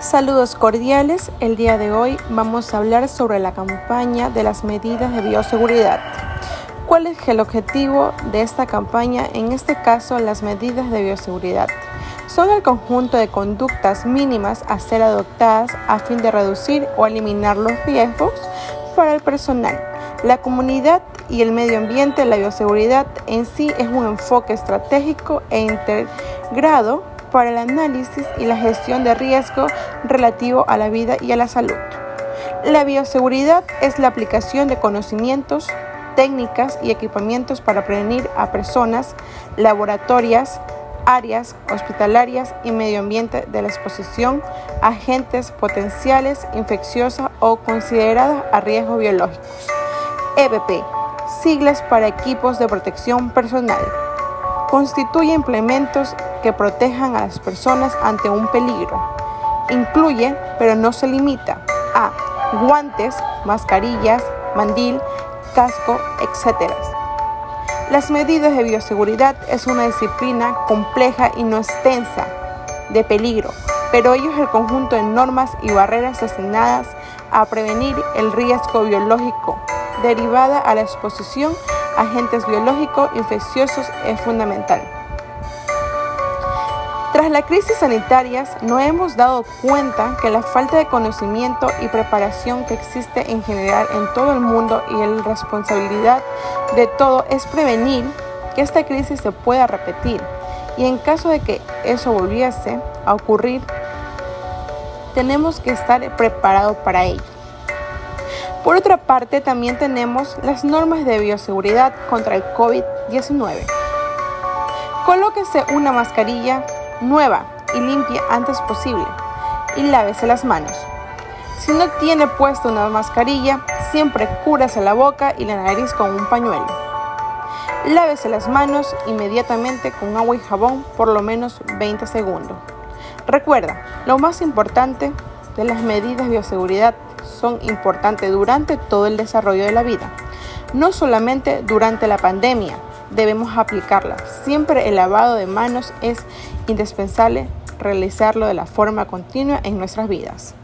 Saludos cordiales, el día de hoy vamos a hablar sobre la campaña de las medidas de bioseguridad. ¿Cuál es el objetivo de esta campaña? En este caso, las medidas de bioseguridad son el conjunto de conductas mínimas a ser adoptadas a fin de reducir o eliminar los riesgos para el personal, la comunidad y el medio ambiente. La bioseguridad en sí es un enfoque estratégico e integrado para el análisis y la gestión de riesgo relativo a la vida y a la salud. La bioseguridad es la aplicación de conocimientos, técnicas y equipamientos para prevenir a personas, laboratorias, áreas hospitalarias y medio ambiente de la exposición a agentes potenciales infecciosos o consideradas a riesgo biológicos. EBP, siglas para equipos de protección personal. Constituye implementos que protejan a las personas ante un peligro. Incluye, pero no se limita, a guantes, mascarillas, mandil, casco, etc. Las medidas de bioseguridad es una disciplina compleja y no extensa de peligro, pero ello es el conjunto de normas y barreras destinadas a prevenir el riesgo biológico derivada a la exposición agentes biológicos infecciosos es fundamental. Tras la crisis sanitaria, nos hemos dado cuenta que la falta de conocimiento y preparación que existe en general en todo el mundo y la responsabilidad de todo es prevenir que esta crisis se pueda repetir. Y en caso de que eso volviese a ocurrir, tenemos que estar preparados para ello. Por otra parte, también tenemos las normas de bioseguridad contra el COVID-19. Colóquese una mascarilla nueva y limpia antes posible y lávese las manos. Si no tiene puesta una mascarilla, siempre cúrase la boca y la nariz con un pañuelo. Lávese las manos inmediatamente con agua y jabón por lo menos 20 segundos. Recuerda, lo más importante de las medidas de bioseguridad son importantes durante todo el desarrollo de la vida, no solamente durante la pandemia, debemos aplicarla. Siempre el lavado de manos es indispensable realizarlo de la forma continua en nuestras vidas.